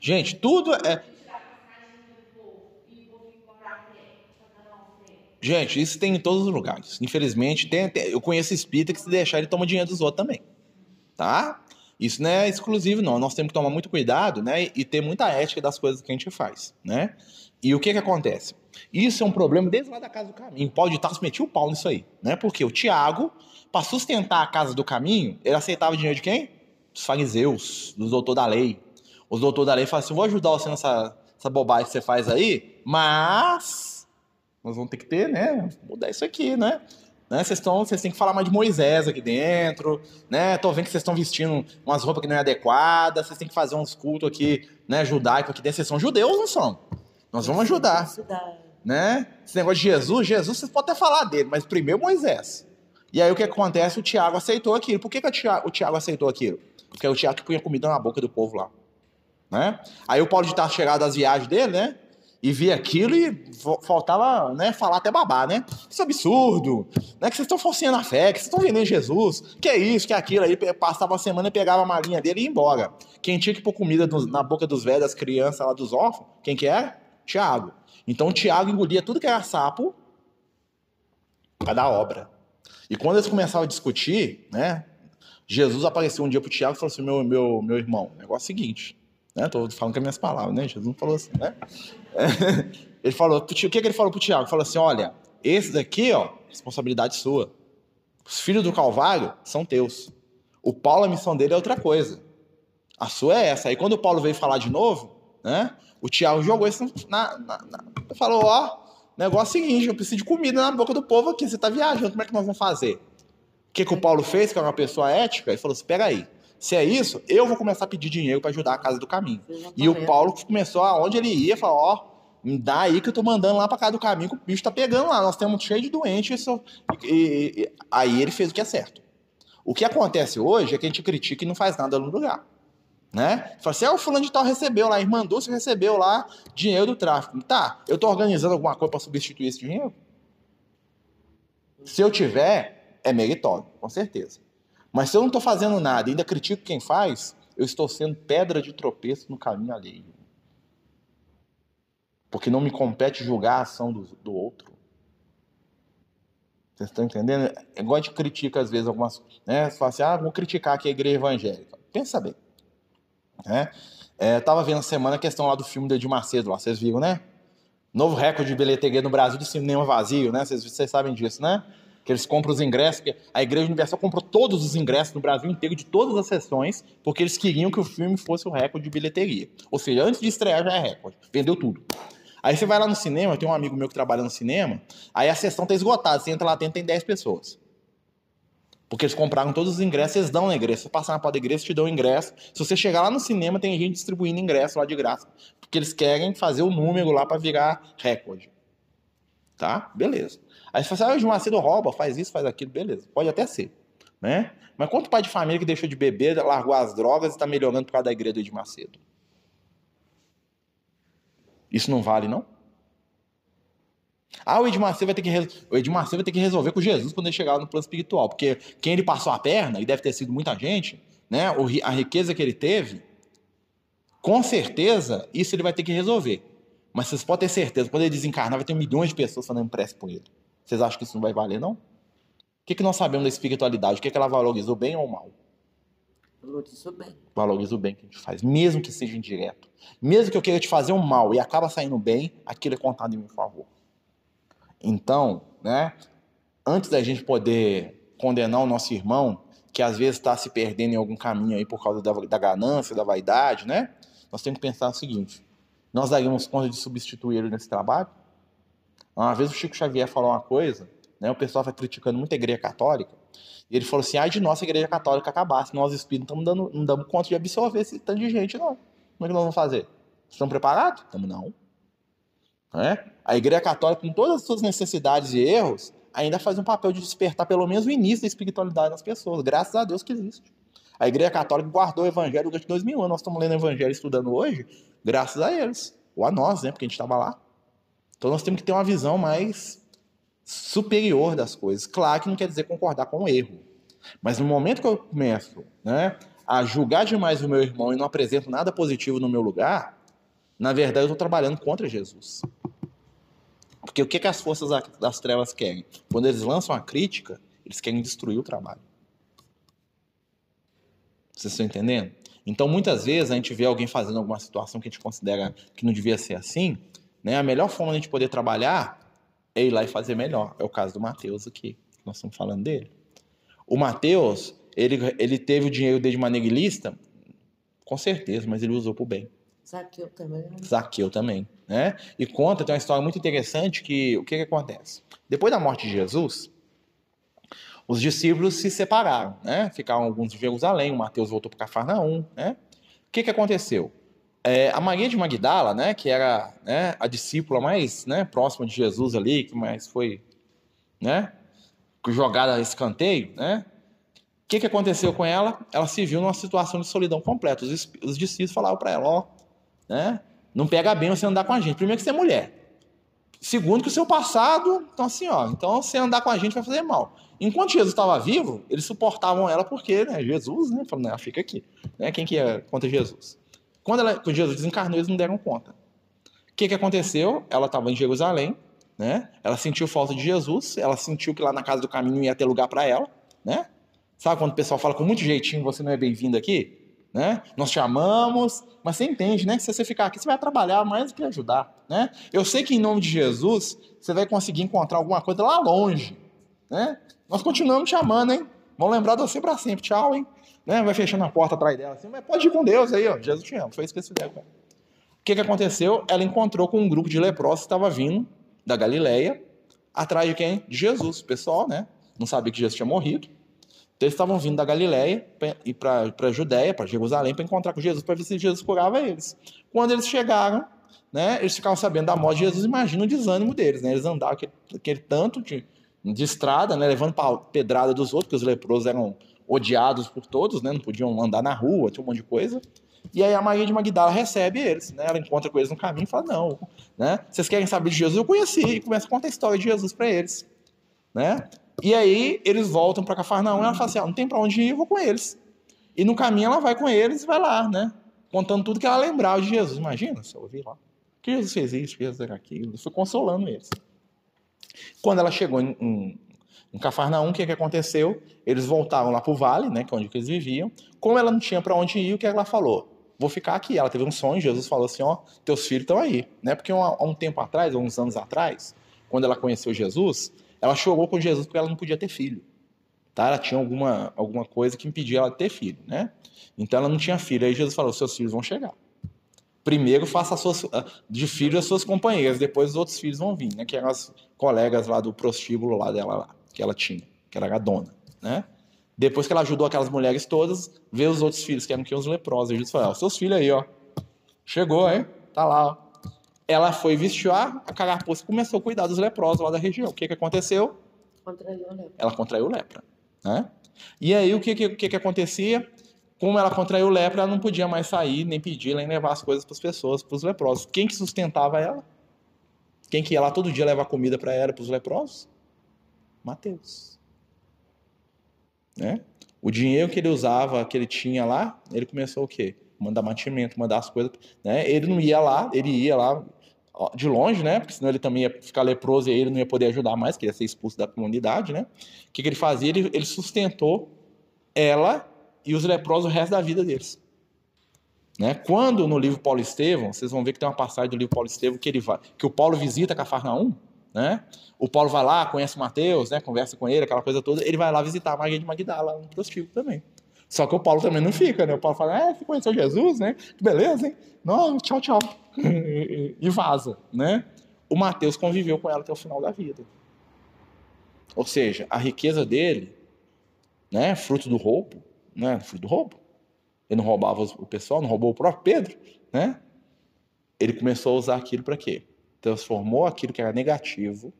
Gente, tudo é. Gente, isso tem em todos os lugares. Infelizmente, tem, tem eu conheço espírita que se deixar ele toma dinheiro dos outros também. Tá? Isso não é exclusivo, não. Nós temos que tomar muito cuidado, né? E ter muita ética das coisas que a gente faz, né? E o que que acontece? Isso é um problema desde lá da casa do caminho. Pode estar se metia o pau nisso aí, né? Porque o Tiago, para sustentar a casa do caminho, ele aceitava dinheiro de quem? Dos fariseus, dos doutores da lei. Os doutores da lei falam assim: vou ajudar você nessa essa bobagem que você faz aí, mas nós vamos ter que ter, né? Mudar isso aqui, né? Né? Vocês, estão, vocês têm que falar mais de Moisés aqui dentro, né? Tô vendo que vocês estão vestindo umas roupas que não é adequadas, vocês têm que fazer uns cultos aqui, né, judaico aqui dentro. Vocês são judeus, não são? Nós vamos ajudar. Né? Esse negócio de Jesus, Jesus vocês podem até falar dele, mas primeiro Moisés. E aí o que acontece? O Tiago aceitou aquilo. Por que, que o, Tiago, aceitou aquilo? Porque é o Tiago que punha comida na boca do povo lá. Né? Aí o Paulo de estar chegado das viagens dele, né? E via aquilo e faltava né, falar até babá, né? Isso é absurdo, né? Que vocês estão forçando a fé, que vocês estão vendendo Jesus, que é isso, que é aquilo. Aí passava uma semana e pegava a malinha dele e ia embora. Quem tinha que pôr comida na boca dos velhos, das crianças lá dos órfãos, quem que era? Tiago. Então Tiago engolia tudo que era sapo para dar obra. E quando eles começavam a discutir, né? Jesus apareceu um dia pro Tiago e falou assim: meu, meu, meu irmão, negócio é o seguinte. Né? Tô falando com as minhas palavras, né? Jesus não falou assim, né? ele falou, o que, que ele falou pro Tiago? Ele falou assim: olha, esse daqui, ó, responsabilidade sua. Os filhos do Calvário são teus. O Paulo, a missão dele é outra coisa. A sua é essa. Aí quando o Paulo veio falar de novo, né? O Tiago jogou isso na. na, na falou, ó, negócio é o seguinte, eu preciso de comida na boca do povo aqui, você tá viajando, como é que nós vamos fazer? O que, que o Paulo fez, que é uma pessoa ética, ele falou assim, pega aí, se é isso, eu vou começar a pedir dinheiro para ajudar a Casa do Caminho. E o Paulo começou aonde ele ia, falou, ó, me dá aí que eu tô mandando lá pra Casa do Caminho, que o bicho tá pegando lá, nós temos cheio de doentes, isso... e, e, e, aí ele fez o que é certo. O que acontece hoje é que a gente critica e não faz nada no lugar. Né? Fala assim, ah, o fulano de tal recebeu lá, irmã Dulce recebeu lá dinheiro do tráfico. Tá, eu tô organizando alguma coisa para substituir esse dinheiro? Se eu tiver, é meritório, com certeza. Mas se eu não estou fazendo nada e ainda critico quem faz, eu estou sendo pedra de tropeço no caminho alheio. Porque não me compete julgar a ação do, do outro. Vocês estão entendendo? É igual a gente critica às vezes algumas. Né? Você fala assim, ah, vou criticar aqui a igreja evangélica. Pensa bem. Né? É, tava vendo semana a questão lá do filme do Edir Macedo, lá, vocês viram, né? Novo recorde de bilheteria no Brasil de cinema vazio, né? Vocês sabem disso, né? Que eles compram os ingressos, a Igreja Universal comprou todos os ingressos no Brasil inteiro, de todas as sessões, porque eles queriam que o filme fosse o recorde de bilheteria. Ou seja, antes de estrear já é recorde. Vendeu tudo. Aí você vai lá no cinema, tem um amigo meu que trabalha no cinema, aí a sessão tá esgotada, você entra lá dentro, tem 10 pessoas. Porque eles compraram todos os ingressos, eles dão o ingresso. Você passar na porta da igreja, te dão o ingresso. Se você chegar lá no cinema, tem gente distribuindo ingresso lá de graça. Porque eles querem fazer o número lá para virar recorde. Tá? Beleza. Aí você fala assim, ah, o Macedo rouba, faz isso, faz aquilo. Beleza, pode até ser. Né? Mas quanto pai de família que deixou de beber, largou as drogas e está melhorando por causa da igreja do Edir Macedo? Isso não vale, não? Ah, o Edmar vai ter que o Edmar vai ter que resolver com Jesus quando ele chegar no plano espiritual, porque quem ele passou a perna e deve ter sido muita gente, né? A riqueza que ele teve, com certeza isso ele vai ter que resolver. Mas vocês podem ter certeza, quando ele desencarnar, vai ter milhões de pessoas fazendo prece por ele. Vocês acham que isso não vai valer, não? O que, que nós sabemos da espiritualidade? O que, que ela valorizou bem ou mal? Valorizou bem. Valoriza o bem que a gente faz, mesmo que seja indireto. Mesmo que eu queira te fazer um mal e acaba saindo bem, aquilo é contado em meu favor. Então, né, antes da gente poder condenar o nosso irmão, que às vezes está se perdendo em algum caminho aí por causa da, da ganância, da vaidade, né? Nós temos que pensar o seguinte: nós daríamos conta de substituir ele nesse trabalho? Uma vez o Chico Xavier falou uma coisa, né? O pessoal vai criticando muito a igreja católica, e ele falou assim: ai de nossa igreja católica acabasse, nós espíritos não não damos conta de absorver esse tanto de gente, não. Como é que nós vamos fazer? Estão preparados? Estamos não. Né? A Igreja Católica, com todas as suas necessidades e erros, ainda faz um papel de despertar pelo menos o início da espiritualidade nas pessoas. Graças a Deus que existe. A Igreja Católica guardou o Evangelho durante dois mil anos. Nós estamos lendo o Evangelho estudando hoje, graças a eles. Ou a nós, né? Porque a gente estava lá. Então nós temos que ter uma visão mais superior das coisas. Claro que não quer dizer concordar com o erro. Mas no momento que eu começo né, a julgar demais o meu irmão e não apresento nada positivo no meu lugar, na verdade, eu estou trabalhando contra Jesus. Porque o que, que as forças das trevas querem? Quando eles lançam a crítica, eles querem destruir o trabalho. Vocês estão entendendo? Então, muitas vezes, a gente vê alguém fazendo alguma situação que a gente considera que não devia ser assim, né? a melhor forma de a gente poder trabalhar é ir lá e fazer melhor. É o caso do Mateus aqui, nós estamos falando dele. O Mateus, ele, ele teve o dinheiro dele de maneira ilícita? Com certeza, mas ele usou para o bem. Zaqueu também. Né? Zaqueu também, né? E conta, tem uma história muito interessante que o que, que acontece? Depois da morte de Jesus, os discípulos se separaram, né? Ficaram alguns em Jerusalém, o Mateus voltou para Cafarnaum, né? O que, que aconteceu? É, a Maria de Magdala, né, que era né, a discípula mais né, próxima de Jesus ali, que mais foi né, jogada a escanteio, né? O que, que aconteceu com ela? Ela se viu numa situação de solidão completa. Os, os discípulos falavam para ela: Ó, né? Não pega bem você andar com a gente. Primeiro que você é mulher. Segundo que o seu passado, então assim, ó, então você andar com a gente vai fazer mal. Enquanto Jesus estava vivo, eles suportavam ela porque, né, Jesus, né, falando, ela fica aqui, né, quem que é contra Jesus? Quando, ela, quando Jesus desencarnou, eles não deram conta. O que que aconteceu? Ela estava em Jerusalém, né, ela sentiu falta de Jesus, ela sentiu que lá na casa do caminho ia ter lugar para ela, né? Sabe quando o pessoal fala com muito jeitinho, você não é bem-vindo aqui? né? Nós te amamos, mas você entende, né? Se você ficar aqui, você vai trabalhar mais do que ajudar, né? Eu sei que em nome de Jesus, você vai conseguir encontrar alguma coisa lá longe, né? Nós continuamos te amando, hein? Vamos lembrar de você para sempre. Tchau, hein? Né? Vai fechando a porta atrás dela assim, mas pode ir com Deus aí, ó. Jesus te ama. Foi isso que eles fizeram. O que, que aconteceu? Ela encontrou com um grupo de leprosos que estava vindo da Galileia atrás de quem? De Jesus. O pessoal, né? Não sabia que Jesus tinha morrido. Então eles estavam vindo da Galileia e para a Judéia, para Jerusalém, para encontrar com Jesus, para ver se Jesus curava eles. Quando eles chegaram, né, eles ficavam sabendo da morte de Jesus, imagina o desânimo deles. Né? Eles andavam aquele, aquele tanto de, de estrada, né, levando pedrada dos outros, porque os leprosos eram odiados por todos, né, não podiam andar na rua, tinha um monte de coisa. E aí a Maria de Magdala recebe eles, né? Ela encontra com eles no caminho e fala: Não, né? Vocês querem saber de Jesus? Eu conheci. E começa a contar a história de Jesus para eles, né? E aí eles voltam para Cafarnaum e ela fala assim: ah, não tem para onde ir, eu vou com eles. E no caminho ela vai com eles e vai lá, né? Contando tudo que ela lembrava de Jesus. Imagina se eu ouvir lá. Que Jesus fez isso, que Jesus era aquilo. Foi consolando eles. Quando ela chegou em, em, em Cafarnaum, o que, que aconteceu? Eles voltaram lá para o vale, né, que é onde eles viviam. Como ela não tinha para onde ir, o que ela falou? Vou ficar aqui. Ela teve um sonho, Jesus falou assim: ó, teus filhos estão aí. Né? Porque um, há um tempo atrás, uns anos atrás, quando ela conheceu Jesus, ela chorou com Jesus porque ela não podia ter filho. Tá? Ela tinha alguma, alguma coisa que impedia ela de ter filho, né? Então ela não tinha filho. Aí Jesus falou: seus filhos vão chegar. Primeiro faça suas, ah, de filho as suas companheiras, depois os outros filhos vão vir, né? Que eram as colegas lá do prostíbulo lá dela lá, que ela tinha, que era a dona, né? Depois que ela ajudou aquelas mulheres todas, vê os outros filhos, que eram que os leprosos. Jesus falou: ó, seus filhos aí, ó. Chegou, hein? Tá lá, ó ela foi vestir a carapuça e começou a cuidar dos leprosos lá da região. O que, que aconteceu? Contraiu lepra. Ela contraiu lepra. Né? E aí o que, que, que, que acontecia? Como ela contraiu lepra, ela não podia mais sair, nem pedir, nem levar as coisas para as pessoas, para os leprosos. Quem que sustentava ela? Quem que ia lá todo dia levar comida para ela, para os leprosos? Mateus. Né? O dinheiro que ele usava, que ele tinha lá, ele começou o quê? Mandar mantimento, mandar as coisas. Né? Ele não ia lá, ele ia lá de longe, né? Porque senão ele também ia ficar leproso e ele não ia poder ajudar mais, que ia ser expulso da comunidade, né? O que, que ele fazia? Ele, ele sustentou ela e os leprosos o resto da vida deles. Né? Quando no livro Paulo Estevão, vocês vão ver que tem uma passagem do livro Paulo Estevão que ele vai, que o Paulo visita Cafarnaum, né? O Paulo vai lá, conhece Mateus, né? Conversa com ele, aquela coisa toda. Ele vai lá visitar a Maria de Magdala, um prostíbulo também. Só que o Paulo também não fica, né? O Paulo fala, é, você conheceu Jesus, né? Que beleza, hein? Não, tchau, tchau. e vaza, né? O Mateus conviveu com ela até o final da vida. Ou seja, a riqueza dele, né? Fruto do roubo, né? Fruto do roubo. Ele não roubava o pessoal, não roubou o próprio Pedro, né? Ele começou a usar aquilo para quê? Transformou aquilo que era negativo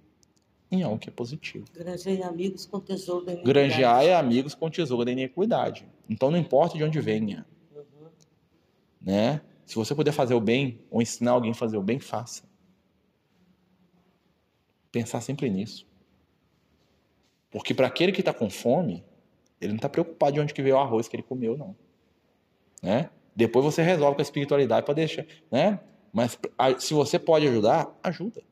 em algo que é positivo. Granjear amigos com tesouro da iniquidade. É amigos com tesouro da iniquidade. Então não importa de onde venha. Uhum. Né? Se você puder fazer o bem ou ensinar alguém a fazer o bem, faça. Pensar sempre nisso. Porque para aquele que está com fome, ele não está preocupado de onde que veio o arroz que ele comeu, não. Né? Depois você resolve com a espiritualidade para deixar, né? Mas se você pode ajudar, ajuda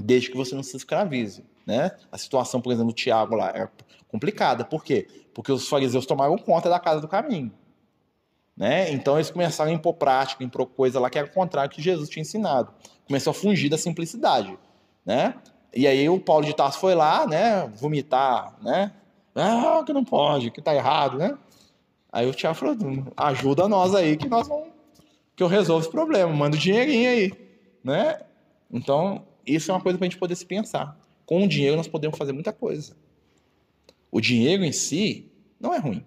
desde que você não se escravize. Né? A situação, por exemplo, do Tiago lá é complicada. Por quê? Porque os fariseus tomaram conta da casa do caminho. Né? Então eles começaram a impor prática, impor coisa lá que era o contrário que Jesus tinha ensinado. Começou a fugir da simplicidade. Né? E aí o Paulo de Tarso foi lá, né, vomitar, né? Ah, que não pode, que tá errado, né? Aí o Tiago falou: ajuda nós aí que nós vamos. Que eu resolvo esse problema, manda o dinheirinho aí, né? Então, isso é uma coisa para a gente poder se pensar. Com o dinheiro nós podemos fazer muita coisa. O dinheiro em si não é ruim.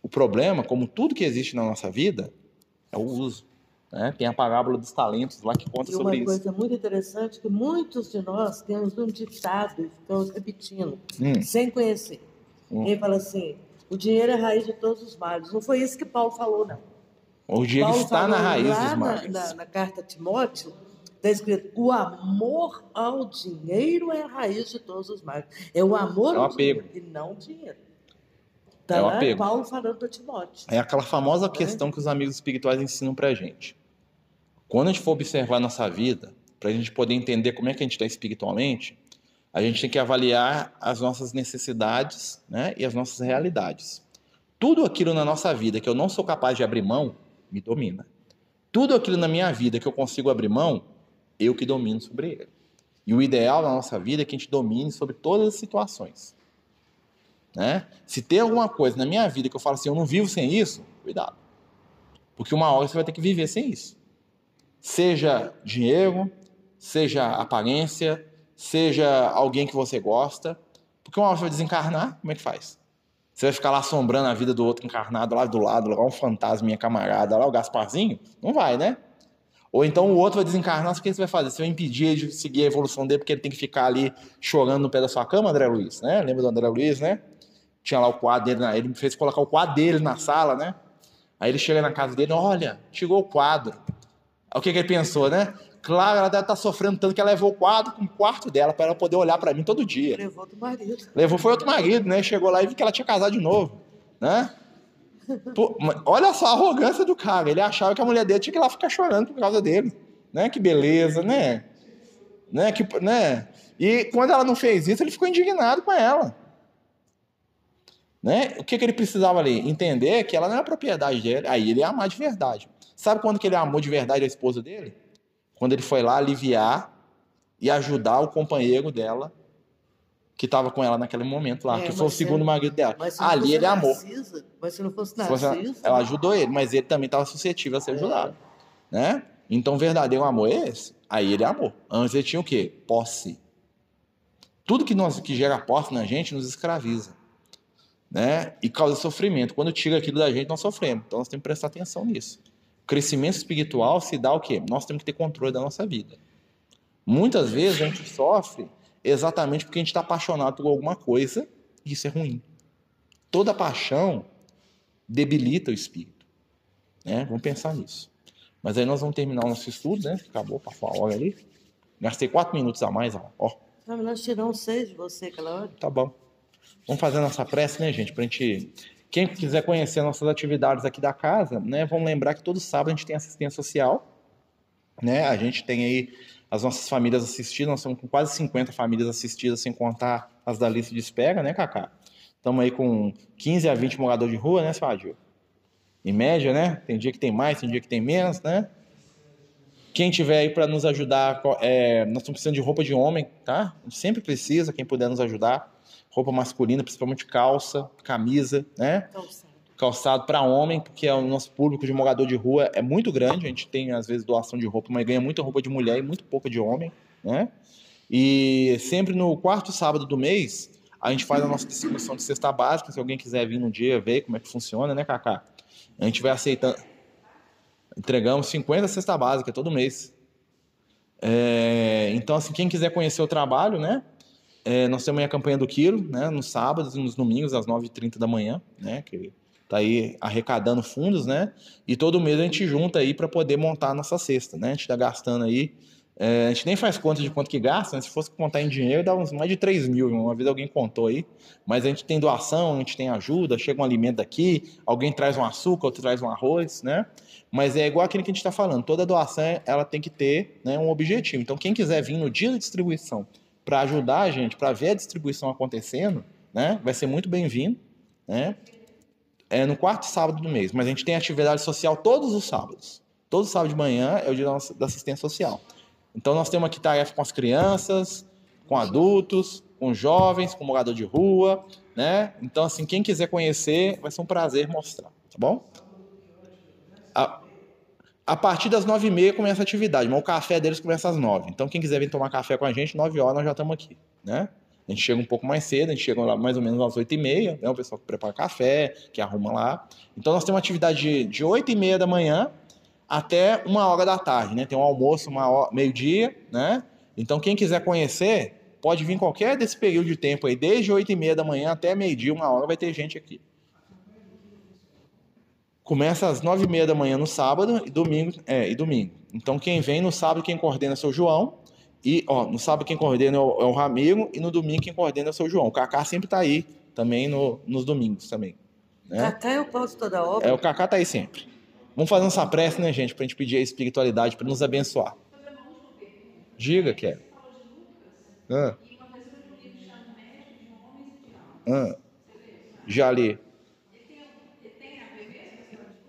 O problema, como tudo que existe na nossa vida, é o uso. Né? Tem a parábola dos talentos lá que conta sobre isso. Uma coisa muito interessante que muitos de nós temos um ditado, estamos repetindo, hum. sem conhecer. Hum. Ele fala assim: o dinheiro é a raiz de todos os males. Não foi isso que Paulo falou, não. O dinheiro Paulo está na raiz dos males. Na, na, na carta a Timóteo, Está escrito: o amor ao dinheiro é a raiz de todos os males. É o amor é o ao apego. dinheiro e não o dinheiro. Está é lá apego. Paulo falando para Timóteo. É aquela famosa é? questão que os amigos espirituais ensinam para a gente. Quando a gente for observar a nossa vida, para a gente poder entender como é que a gente está espiritualmente, a gente tem que avaliar as nossas necessidades né, e as nossas realidades. Tudo aquilo na nossa vida que eu não sou capaz de abrir mão, me domina. Tudo aquilo na minha vida que eu consigo abrir mão, eu que domino sobre ele. E o ideal na nossa vida é que a gente domine sobre todas as situações. Né? Se tem alguma coisa na minha vida que eu falo assim, eu não vivo sem isso, cuidado. Porque uma hora você vai ter que viver sem isso. Seja dinheiro, seja aparência, seja alguém que você gosta. Porque uma hora vai desencarnar, como é que faz? Você vai ficar lá assombrando a vida do outro encarnado lá do lado, lá um fantasma, minha camarada, lá o Gasparzinho? Não vai, né? Ou então o outro vai desencarnar, o que você vai fazer? Você vai impedir ele de seguir a evolução dele porque ele tem que ficar ali chorando no pé da sua cama, André Luiz, né? Lembra do André Luiz, né? Tinha lá o quadro dele, ele fez colocar o quadro dele na sala, né? Aí ele chega na casa dele, olha, chegou o quadro. O que, que ele pensou, né? Claro, ela deve estar tá sofrendo tanto que ela levou o quadro com o quarto dela para ela poder olhar para mim todo dia. Levou outro marido. Levou foi outro marido, né? Chegou lá e viu que ela tinha casado de novo, né? Pô, olha só a arrogância do cara. Ele achava que a mulher dele tinha que ir lá ficar chorando por causa dele. Né? Que beleza, né? Né? Que, né? E quando ela não fez isso, ele ficou indignado com ela. Né? O que, que ele precisava ali? Entender que ela não é propriedade dele. Aí ele ia amar de verdade. Sabe quando que ele amou de verdade a esposa dele? Quando ele foi lá aliviar e ajudar o companheiro dela que estava com ela naquele momento lá, é, que foi o segundo marido dela. Ali ele amou. Mas se não fosse Narciso... Ela ajudou ele, mas ele também estava suscetível a ser ajudado. É. Né? Então, verdadeiro amor é esse? Aí ele amou. Antes ele tinha o quê? Posse. Tudo que, nós, que gera posse na gente nos escraviza. Né? E causa sofrimento. Quando tira aquilo da gente, nós sofremos. Então nós temos que prestar atenção nisso. Crescimento espiritual se dá o quê? Nós temos que ter controle da nossa vida. Muitas vezes a gente sofre exatamente porque a gente está apaixonado por alguma coisa e isso é ruim. Toda paixão debilita o espírito. Né? Vamos pensar nisso. Mas aí nós vamos terminar o nosso estudo, né? Acabou, passou a hora ali. Gastei quatro minutos a mais, ó. Não, nós tiramos seis de você aquela hora. Tá bom. Vamos fazer a nossa prece, né, gente? Pra gente. Quem quiser conhecer nossas atividades aqui da casa, né? Vamos lembrar que todo sábado a gente tem assistência social. Né? A gente tem aí as nossas famílias assistidas, nós estamos com quase 50 famílias assistidas, sem contar as da lista de espera, né, Cacá? Estamos aí com 15 a 20 moradores de rua, né, Sérgio? Em média, né? Tem dia que tem mais, tem dia que tem menos, né? Quem tiver aí para nos ajudar, é, nós estamos precisando de roupa de homem, tá? Sempre precisa, quem puder nos ajudar. Roupa masculina, principalmente calça, camisa, né? Calçado. Calçado para homem, porque é o nosso público de morador de rua é muito grande. A gente tem, às vezes, doação de roupa, mas ganha muita roupa de mulher e muito pouca de homem, né? E sempre no quarto sábado do mês, a gente faz a nossa distribuição de cesta básica. Se alguém quiser vir no dia ver como é que funciona, né, Cacá? A gente vai aceitando. Entregamos 50 cesta básica todo mês. É, então, assim, quem quiser conhecer o trabalho, né? É, nós temos a campanha do Quiro, né? Nos sábados e nos domingos, às 9h30 da manhã, né? Que tá aí arrecadando fundos, né? E todo mês a gente junta aí para poder montar a nossa cesta, né? A gente está gastando aí é, a gente nem faz conta de quanto que gasta, né? se fosse contar em dinheiro, dá uns mais de 3 mil. Uma vez alguém contou aí. Mas a gente tem doação, a gente tem ajuda, chega um alimento daqui, alguém traz um açúcar, outro traz um arroz, né? Mas é igual aquilo que a gente está falando. Toda doação ela tem que ter né, um objetivo. Então, quem quiser vir no dia da distribuição para ajudar a gente, para ver a distribuição acontecendo, né? Vai ser muito bem-vindo, né? É no quarto sábado do mês. Mas a gente tem atividade social todos os sábados. Todo sábado de manhã é o dia da assistência social. Então nós temos aqui tarefa com as crianças, com adultos, com jovens, com morador de rua, né? Então assim, quem quiser conhecer, vai ser um prazer mostrar, tá bom? A, a partir das nove e meia começa a atividade, mas o café deles começa às nove. Então quem quiser vir tomar café com a gente, nove horas nós já estamos aqui, né? A gente chega um pouco mais cedo, a gente chega lá mais ou menos às oito e meia, né? O pessoal que prepara café, que arruma lá. Então nós temos uma atividade de oito e meia da manhã até uma hora da tarde, né? Tem um almoço meio-dia, né? Então quem quiser conhecer, pode vir qualquer desse período de tempo aí, desde oito e meia da manhã até meio-dia, uma hora, vai ter gente aqui. Começa às nove e meia da manhã no sábado e domingo, é, e domingo. Então quem vem no sábado, quem coordena é o seu João. E, ó, no sábado quem coordena é o, é o Ramiro e no domingo quem coordena é o seu João. O Cacá sempre tá aí também no, nos domingos também. Né? Cacá eu posso toda hora. É, o Cacá tá aí sempre. Vamos fazer nossa prece, né, gente, para a gente pedir a espiritualidade para nos abençoar. Diga, que é. Ah. Ah. Já li.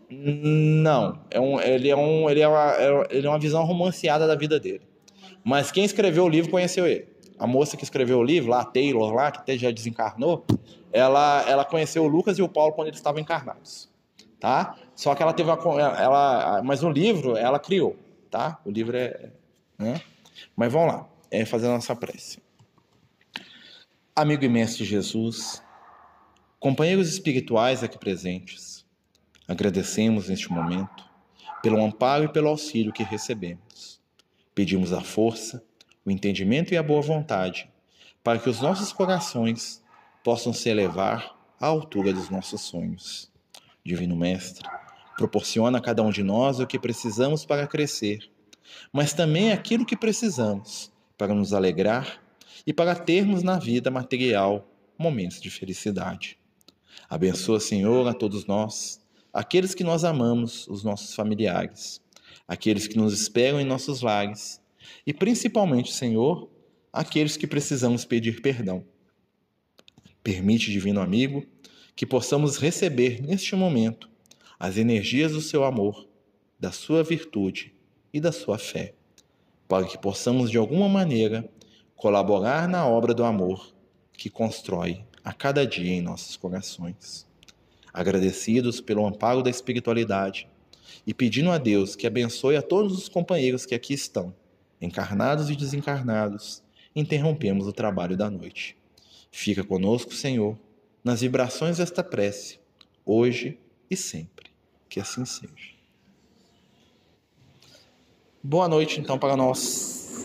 Não, é um, ele, é um, ele, é uma, ele é uma visão romanceada da vida dele. Mas quem escreveu o livro conheceu ele. A moça que escreveu o livro, lá, Taylor, lá, que até já desencarnou, ela, ela conheceu o Lucas e o Paulo quando eles estavam encarnados tá? Só que ela teve uma, ela, mas o livro ela criou, tá? O livro é, né? Mas vamos lá, é fazer a nossa prece. Amigo e mestre Jesus, companheiros espirituais aqui presentes, agradecemos neste momento pelo amparo e pelo auxílio que recebemos. Pedimos a força, o entendimento e a boa vontade para que os nossos corações possam se elevar à altura dos nossos sonhos. Divino Mestre, proporciona a cada um de nós o que precisamos para crescer, mas também aquilo que precisamos para nos alegrar e para termos na vida material momentos de felicidade. Abençoa, Senhor, a todos nós, aqueles que nós amamos, os nossos familiares, aqueles que nos esperam em nossos lares e principalmente, Senhor, aqueles que precisamos pedir perdão. Permite, Divino Amigo, que possamos receber neste momento as energias do seu amor, da sua virtude e da sua fé, para que possamos de alguma maneira colaborar na obra do amor que constrói a cada dia em nossos corações. Agradecidos pelo amparo da espiritualidade e pedindo a Deus que abençoe a todos os companheiros que aqui estão, encarnados e desencarnados, interrompemos o trabalho da noite. Fica conosco, Senhor, nas vibrações desta prece, hoje e sempre. Que assim seja. Boa noite, então, para nós.